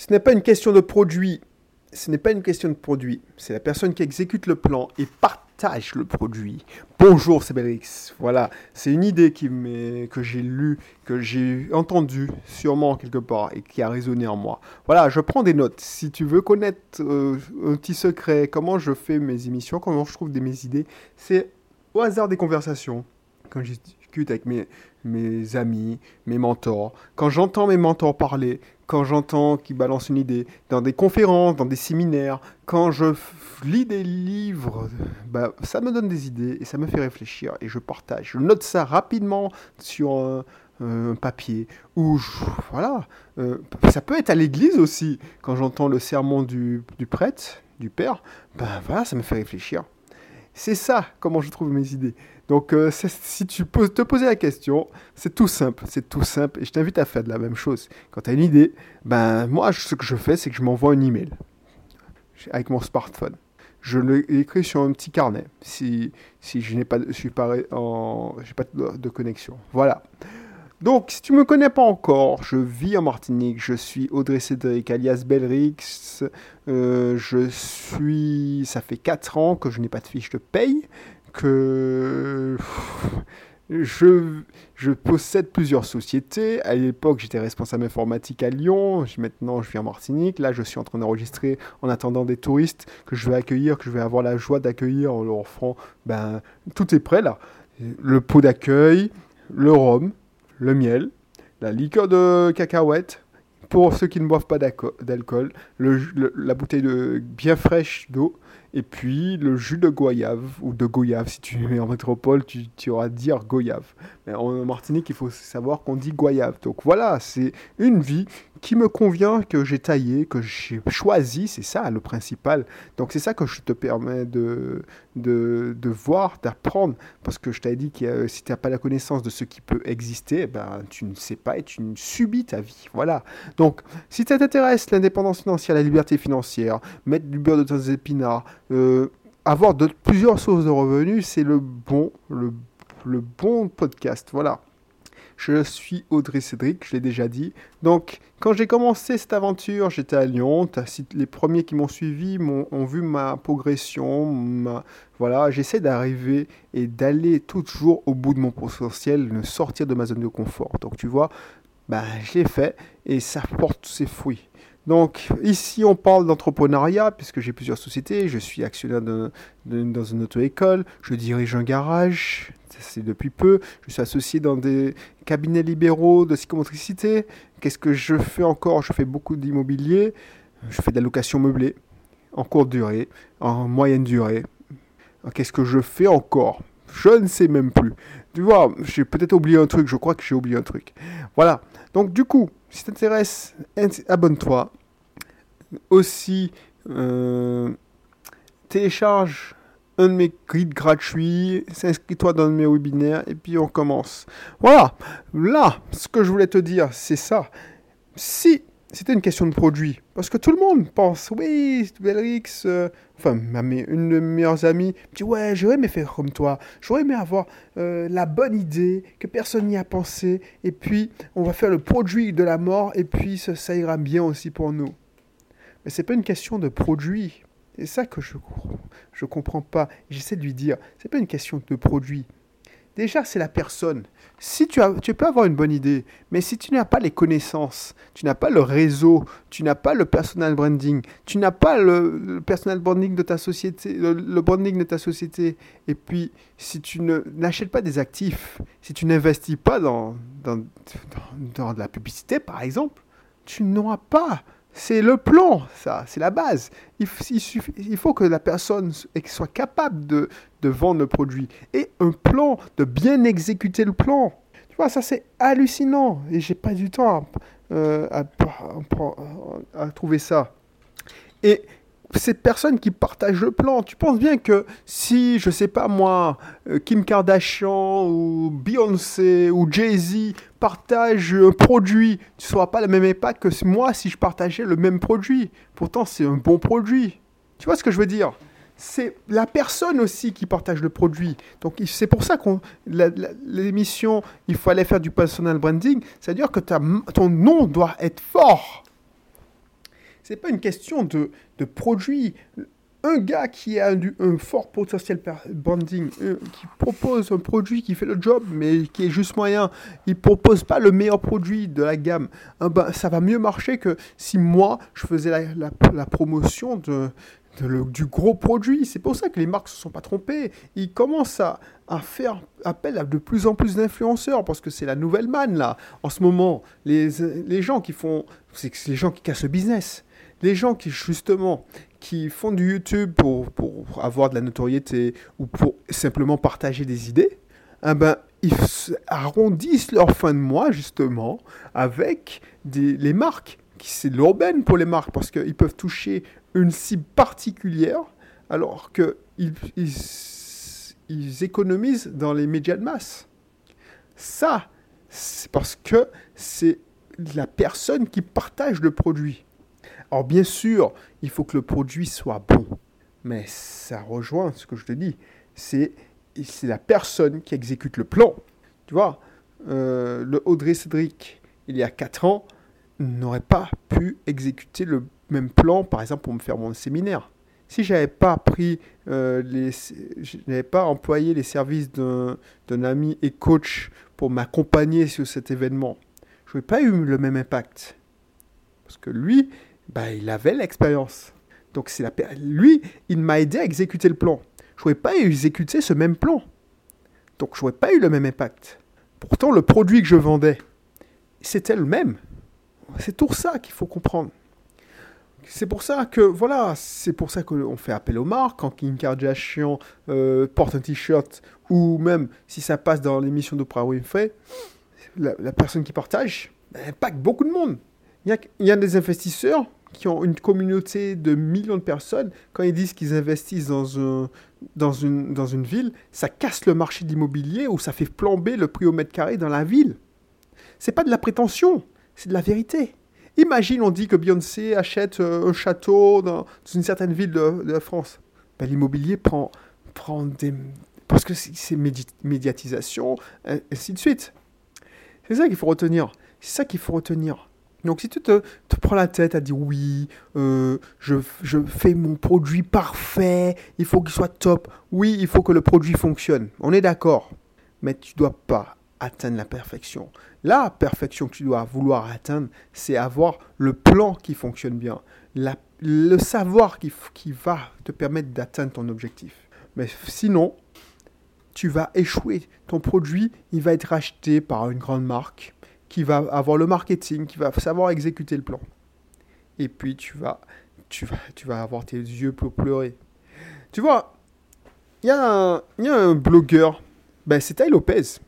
Ce n'est pas une question de produit. Ce n'est pas une question de produit. C'est la personne qui exécute le plan et partage le produit. Bonjour, c'est Belrix. Voilà, c'est une idée qui que j'ai lue, que j'ai entendue sûrement quelque part et qui a résonné en moi. Voilà, je prends des notes. Si tu veux connaître euh, un petit secret, comment je fais mes émissions, comment je trouve des, mes idées, c'est au hasard des conversations. Quand je avec mes, mes amis, mes mentors, quand j'entends mes mentors parler, quand j'entends qu'ils balancent une idée, dans des conférences, dans des séminaires, quand je lis des livres, bah, ça me donne des idées et ça me fait réfléchir et je partage. Je note ça rapidement sur un, papier ou voilà. Euh, ça peut être à l'église aussi, quand j'entends le sermon du, du prêtre, du père, ben voilà, ça me fait réfléchir. C'est ça comment je trouve mes idées. Donc, euh, si tu te poser la question, c'est tout simple, c'est tout simple. Et je t'invite à faire de la même chose. Quand tu as une idée, ben moi, ce que je fais, c'est que je m'envoie un email avec mon smartphone. Je l'écris sur un petit carnet si, si je n'ai pas, de, connexion. Voilà. Donc, si tu me connais pas encore, je vis en Martinique, je suis Audrey Cédric, alias Belrix. Euh, je suis, ça fait 4 ans que je n'ai pas de fiche de paye que je, je, possède plusieurs sociétés. À l'époque, j'étais responsable informatique à Lyon. Maintenant, je vis en Martinique. Là, je suis en train d'enregistrer en attendant des touristes que je vais accueillir, que je vais avoir la joie d'accueillir en leur offrant. Ben, tout est prêt là. Le pot d'accueil, le rhum, le miel, la liqueur de cacahuète, pour ceux qui ne boivent pas d'alcool, la bouteille de bien fraîche d'eau, et puis le jus de goyave, ou de goyave, si tu es en métropole, tu, tu auras à dire goyave. Mais en Martinique, il faut savoir qu'on dit goyave. Donc voilà, c'est une vie qui me convient, que j'ai taillé, que j'ai choisi, c'est ça le principal. Donc c'est ça que je te permets de, de, de voir, d'apprendre, parce que je t'avais dit que si tu n'as pas la connaissance de ce qui peut exister, eh ben, tu ne sais pas et tu subis ta vie. Voilà. Donc si ça t'intéresse, l'indépendance financière, la liberté financière, mettre du beurre de tes épinards, euh, avoir plusieurs sources de revenus, c'est le bon, le, bon podcast. Voilà. Je suis Audrey Cédric, je l'ai déjà dit. Donc, quand j'ai commencé cette aventure, j'étais à Lyon. Les premiers qui m'ont suivi ont, vu ma progression. Voilà, j'essaie d'arriver et d'aller toujours au bout de mon potentiel, de sortir de ma zone de confort. Donc, tu vois, ben, je l'ai fait et ça porte ses fruits. Donc ici on parle d'entrepreneuriat puisque j'ai plusieurs sociétés, je suis actionnaire dans une auto-école, je dirige un garage, c'est depuis peu, je suis associé dans des cabinets libéraux de psychomotricité. Qu'est-ce que je fais encore? Je fais beaucoup d'immobilier, je fais de la location meublée en courte durée, en moyenne durée. Qu'est-ce que je fais encore? Je ne sais même plus. Tu vois, j'ai peut-être oublié un truc, je crois que j'ai oublié un truc. Voilà. Donc du coup, si ça t'intéresse, abonne-toi. Aussi, euh, télécharge un de mes guides gratuits, s'inscris-toi dans mes webinaires et puis on commence. Voilà, là, ce que je voulais te dire, c'est ça. Si c'était une question de produit, parce que tout le monde pense, oui, Belrix, euh, enfin, une de mes meilleures amies me dit, ouais, j'aurais aimé faire comme toi, j'aurais aimé avoir euh, la bonne idée, que personne n'y a pensé, et puis on va faire le produit de la mort, et puis ça, ça ira bien aussi pour nous. Mais c'est pas une question de produit. C'est ça que je je comprends pas. J'essaie de lui dire, c'est pas une question de produit. Déjà, c'est la personne. Si tu, as, tu peux avoir une bonne idée, mais si tu n'as pas les connaissances, tu n'as pas le réseau, tu n'as pas le personal branding, tu n'as pas le, personal branding de ta société, le, branding de ta société, et puis si tu n'achètes pas des actifs, si tu n'investis pas dans, dans, dans, la publicité, par exemple, tu n'auras pas c'est le plan, ça, c'est la base. Il, il, faut que la personne soit capable de, de, vendre le produit et un plan, de bien exécuter le plan. Tu vois, ça c'est hallucinant et j'ai pas du temps à, euh, à, trouver ça. Et ces personnes qui partagent le plan. Tu penses bien que si, je sais pas moi, euh, Kim Kardashian ou Beyoncé ou Jay-Z partagent un produit, tu ne seras pas le même impact que moi si je partageais le même produit. Pourtant, c'est un bon produit. Tu vois ce que je veux dire? C'est la personne aussi qui partage le produit. Donc c'est pour ça qu'on l'émission, il faut aller faire du personal branding. C'est-à-dire que ton nom doit être fort. C'est pas une question de, de produit. Un gars qui a un, fort potentiel branding, qui propose un produit qui fait le job, mais qui est juste moyen, il propose pas le meilleur produit de la gamme, ah ben, ça va mieux marcher que si moi, je faisais la promotion de, du gros produit. C'est pour ça que les marques ne se sont pas trompées. Ils commencent à, faire appel à de plus en plus d'influenceurs parce que c'est la nouvelle manne là. En ce moment, les, les gens qui font, c'est les gens qui cassent le business. Les gens qui justement qui font du YouTube pour, pour avoir de la notoriété ou pour simplement partager des idées, eh ben, ils arrondissent leur fin de mois justement avec des, les marques. C'est l'urbaine pour les marques parce qu'ils peuvent toucher une cible particulière alors qu'ils ils, économisent dans les médias de masse. Ça, c'est parce que c'est la personne qui partage le produit. Alors bien sûr, il faut que le produit soit bon, mais ça rejoint ce que je te dis. C'est la personne qui exécute le plan. Tu vois, euh, le Audrey Cédric, il y a 4 ans, n'aurait pas pu exécuter le même plan, par exemple, pour me faire mon séminaire. Si j'avais pas pris euh, les, je n'avais pas employé les services d'un, ami et coach pour m'accompagner sur cet événement, je n'aurais pas eu le même impact. Parce que lui, bah, il avait l'expérience. Donc c'est la, lui, il m'a aidé à exécuter le plan. Je n'aurais pas exécuté ce même plan. Donc je n'aurais pas eu le même impact. Pourtant, le produit que je vendais, c'était le même. C'est tout ça qu'il faut comprendre. C'est pour ça que, voilà, c'est pour ça qu'on fait appel aux marques. Quand Kim Kardashian euh, porte un t-shirt, ou même si ça passe dans l'émission d'Oprah Winfrey, la, la, personne qui partage ben, impacte beaucoup de monde. Il y, a, des investisseurs qui ont une communauté de millions de personnes, quand ils disent qu'ils investissent dans, dans, une, dans une ville, ça casse le marché de l'immobilier ou ça fait flamber le prix au mètre carré dans la ville. C'est pas de la prétention, c'est de la vérité. Imagine, on dit que Beyoncé achète euh, un château dans, une certaine ville de, France. Ben, l'immobilier prend, des... Parce que c'est médiatisation, ainsi de suite. C'est ça qu'il faut retenir. C'est ça qu'il faut retenir. Donc si tu te, te, prends la tête à dire oui, euh, je, je, fais mon produit parfait, il faut qu'il soit top, oui, il faut que le produit fonctionne, on est d'accord, mais tu dois pas atteindre la perfection. La perfection que tu dois vouloir atteindre, c'est avoir le plan qui fonctionne bien, le savoir qui, qui va te permettre d'atteindre ton objectif. Mais sinon, tu vas échouer. Ton produit, il va être acheté par une grande marque qui va avoir le marketing, qui va savoir exécuter le plan. Et puis tu vas, tu vas, tu vas avoir tes yeux pour pleurer. Tu vois, il y, a un blogueur, ben, c'est Ty Lopez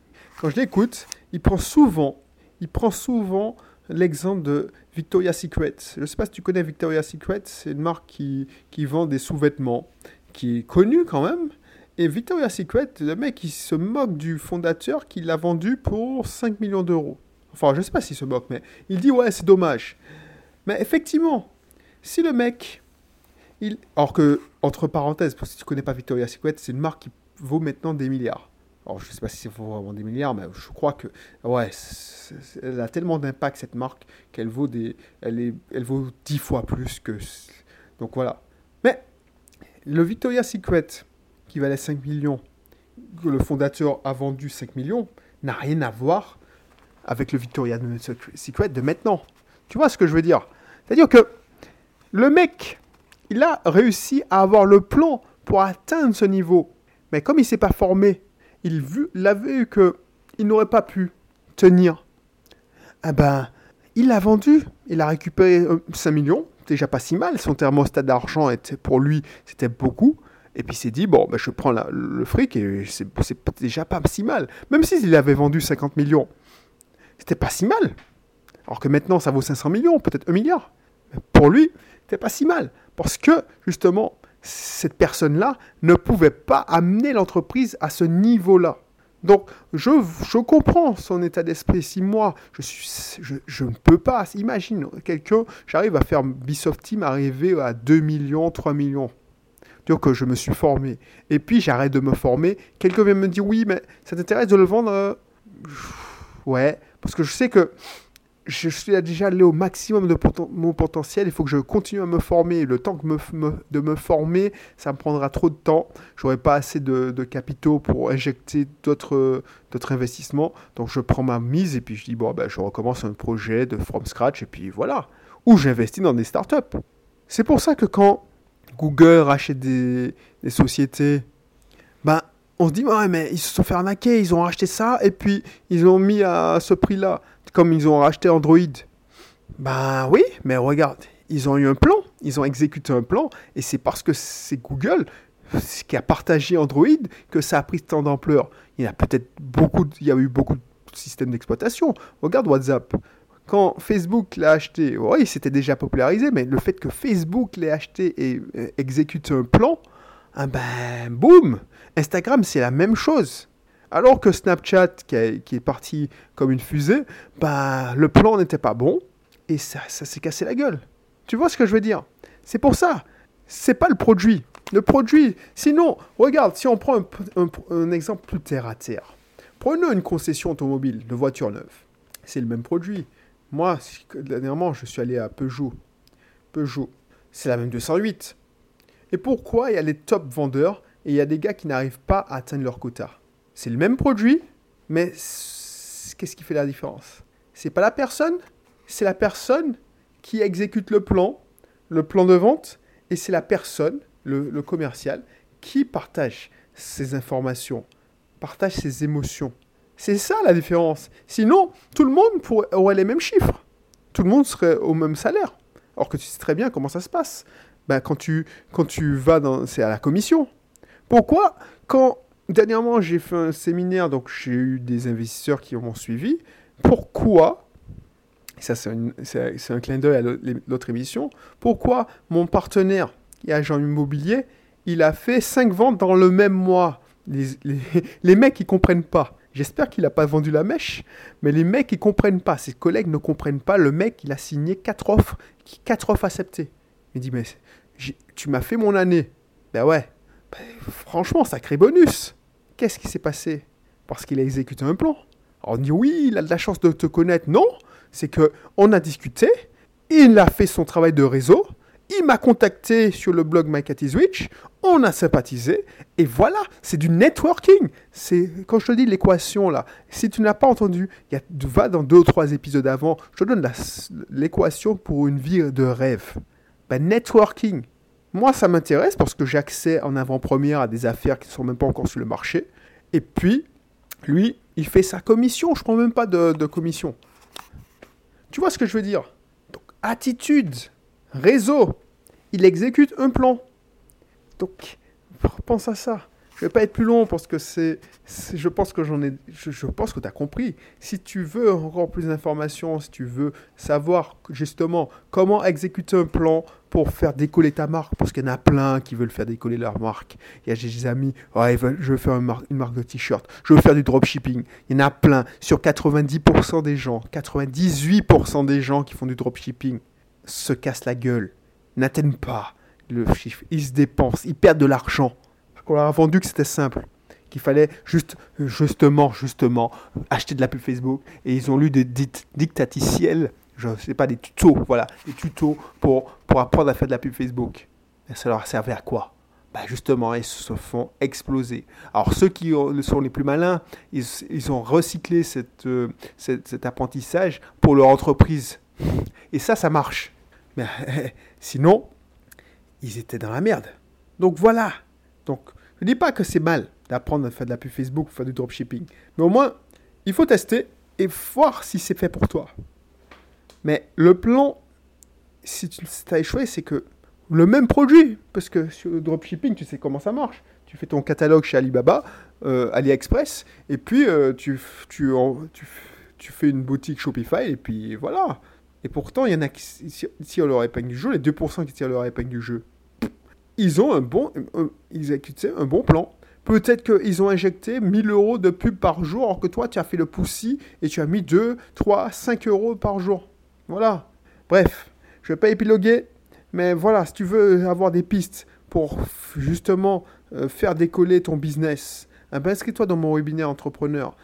quand je l'écoute, il prend souvent, il prend souvent l'exemple de Victoria's Secret. Je ne sais pas si tu connais Victoria's Secret, c'est une marque qui, vend des sous-vêtements, qui est connue quand même. Et Victoria's Secret, le mec, il se moque du fondateur qui l'a vendu pour 5 millions d'euros. Enfin, je ne sais pas s'il se moque, mais il dit ouais, c'est dommage. Mais effectivement, si le mec, il... alors que, entre parenthèses, que si tu connais pas Victoria's Secret, c'est une marque qui vaut maintenant des milliards. Alors, je ne sais pas si c'est vraiment des milliards, mais je crois que, ouais, elle a tellement d'impact, cette marque, qu'elle vaut, des, elle est, elle vaut 10 fois plus que. Donc voilà. Mais le Victoria's Secret, qui valait 5 millions, que le fondateur a vendu 5 millions, n'a rien à voir avec le Victoria's Secret de maintenant. Tu vois ce que je veux dire? C'est-à-dire que le mec, il a réussi à avoir le plan pour atteindre ce niveau. Mais comme il ne s'est pas formé il, vu, a vu que il n'aurait pas pu tenir. Ah ben, il l'a vendu, il a récupéré 5 euh, millions, déjà pas si mal, son thermostat d'argent était pour lui, c'était beaucoup. Et puis il s'est dit, bon, ben, je prends le fric et c'est déjà pas si mal. Même s'il avait vendu 50 millions, c'était pas si mal. Alors que maintenant, ça vaut 500 millions, peut-être 1 milliard. pour lui, c'était pas si mal. Parce que, justement, cette personne-là ne pouvait pas amener l'entreprise à ce niveau-là. Donc, je, comprends son état d'esprit. Si moi, je, suis, je, ne peux pas, imagine quelqu'un, j'arrive à faire Bisoft Team arriver à 2 millions, 3 millions. Donc, que je me suis formé. Et puis, j'arrête de me former. Quelqu'un vient me dire, oui, mais ça t'intéresse de le vendre euh, Ouais, parce que je sais que je suis déjà allé au maximum de mon potentiel. Il faut que je continue à me former. Le temps que de me former, ça me prendra trop de temps. J'aurai pas assez de, capitaux pour injecter d'autres investissements. Donc je prends ma mise et puis je dis bon ben je recommence un projet de from scratch et puis voilà. Ou j'investis dans des startups. C'est pour ça que quand Google rachète des, des sociétés, ben on se dit ouais mais ils se sont fait arnaquer, ils ont racheté ça et puis ils ont mis à ce prix-là comme ils ont racheté Android. Ben oui, mais regarde, ils ont eu un plan, ils ont exécuté un plan, et c'est parce que c'est Google qui a partagé Android que ça a pris tant d'ampleur. Il y a peut-être beaucoup, eu beaucoup de systèmes d'exploitation. Regarde WhatsApp. Quand Facebook l'a acheté, oui, c'était déjà popularisé, mais le fait que Facebook l'ait acheté et euh, exécute un plan, ah ben boum Instagram, c'est la même chose. Alors que Snapchat, qui, est parti comme une fusée, bah, le plan n'était pas bon et ça, s'est cassé la gueule. Tu vois ce que je veux dire? C'est pour ça. C'est pas le produit. Le produit. Sinon, regarde, si on prend un, exemple plus terre à terre. Prenons une concession automobile de voiture neuve. C'est le même produit. Moi, dernièrement, je suis allé à Peugeot. Peugeot. C'est la même 208. Et pourquoi il y a les top vendeurs et il y a des gars qui n'arrivent pas à atteindre leur quota? C'est le même produit, mais qu'est-ce qui fait la différence? C'est pas la personne, c'est la personne qui exécute le plan, le plan de vente, et c'est la personne, le, commercial, qui partage ses informations, partage ses émotions. C'est ça la différence. Sinon, tout le monde aurait les mêmes chiffres. Tout le monde serait au même salaire. Alors que tu sais très bien comment ça se passe. Ben, quand, tu, quand tu vas dans... C'est à la commission. Pourquoi Quand dernièrement, j'ai fait un séminaire, donc j'ai eu des investisseurs qui m'ont suivi. Pourquoi ça, c'est un, clin d'œil à l'autre émission. Pourquoi mon partenaire, qui est agent immobilier, il a fait 5 ventes dans le même mois? Les, mecs, ils comprennent pas. J'espère qu'il n'a pas vendu la mèche, mais les mecs, ils comprennent pas. Ses collègues ne comprennent pas. Le mec, il a signé 4 offres, 4 offres acceptées. Il dit, mais tu m'as fait mon année. Ben ouais, ben, franchement, sacré bonus. Qu'est-ce qui s'est passé? Parce qu'il a exécuté un plan. on dit oui, il a de la chance de te connaître. Non, c'est que on a discuté, il a fait son travail de réseau, il m'a contacté sur le blog My on a sympathisé, et voilà, c'est du networking. C'est quand je te dis l'équation là, si tu n'as pas entendu, y a, va dans deux ou trois épisodes avant, je te donne l'équation pour une vie de rêve. Ben, networking, moi, ça m'intéresse parce que j'ai accès en avant-première à des affaires qui ne sont même pas encore sur le marché. Et puis, lui, il fait sa commission. Je ne prends même pas de, commission. Tu vois ce que je veux dire? Attitude, réseau. Il exécute un plan. Donc, pense à ça. Je vais pas être plus long parce que c'est, je pense que j'en ai, je, pense que tu as compris. Si tu veux encore plus d'informations, si tu veux savoir justement comment exécuter un plan pour faire décoller ta marque, parce qu'il y en a plein qui veulent faire décoller leur marque. Il y a des amis, je veux faire une marque, une marque de t-shirt, je veux faire du dropshipping. Il y en a plein. Sur 90% des gens, 98% des gens qui font du dropshipping se cassent la gueule, n'atteignent pas le chiffre, ils se dépensent, ils perdent de l'argent qu'on leur a vendu que c'était simple, qu'il fallait juste, justement, justement, acheter de la pub Facebook. Et ils ont lu des dictaticiels, je ne sais pas, des tutos, voilà, des tutos pour, pour apprendre à faire de la pub Facebook. Et ça leur servait à quoi? Bah justement, ils se font exploser. Alors ceux qui sont les plus malins, ils, ils ont recyclé cette, euh, cet apprentissage pour leur entreprise. Et ça, ça marche. Mais sinon, ils étaient dans la merde. Donc voilà, donc, je ne dis pas que c'est mal d'apprendre à faire de la pub Facebook, faire du dropshipping. Mais au moins, il faut tester et voir si c'est fait pour toi. Mais le plan, si tu as échoué, c'est que le même produit, parce que sur le dropshipping, tu sais comment ça marche. Tu fais ton catalogue chez Alibaba, euh, AliExpress, et puis euh, tu, tu, tu, tu, fais une boutique Shopify, et puis voilà. Et pourtant, il y en a qui tirent leur épingle du jeu, les 2% qui tirent leur épingle du jeu ils ont un bon, un bon plan. Peut-être qu'ils ont injecté 1000 euros de pub par jour, alors que toi, tu as fait le poussi et tu as mis 2, 3, 5 euros par jour. Voilà. Bref, je ne vais pas épiloguer, mais voilà, si tu veux avoir des pistes pour justement euh, faire décoller ton business, eh ben, inscris-toi dans mon webinaire entrepreneur.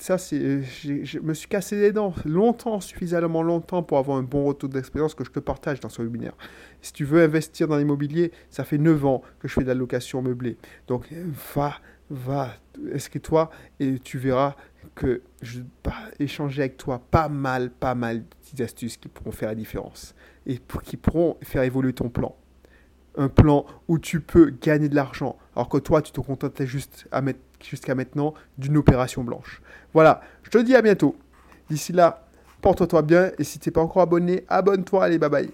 Ça, c'est, je me suis cassé les dents longtemps, suffisamment longtemps pour avoir un bon retour d'expérience que je te partage dans ce webinaire. Si tu veux investir dans l'immobilier, ça fait 9 ans que je fais de la location meublée. Donc, va, va, inscris-toi et tu verras que je vais échanger avec toi pas mal, pas mal de petites astuces qui pourront faire la différence et qui pourront faire évoluer ton plan. Un plan où tu peux gagner de l'argent, alors que toi, tu te contentais juste jusqu'à maintenant d'une opération blanche. Voilà, je te dis à bientôt. D'ici là, porte-toi bien et si tu n'es pas encore abonné, abonne-toi. Allez, bye bye.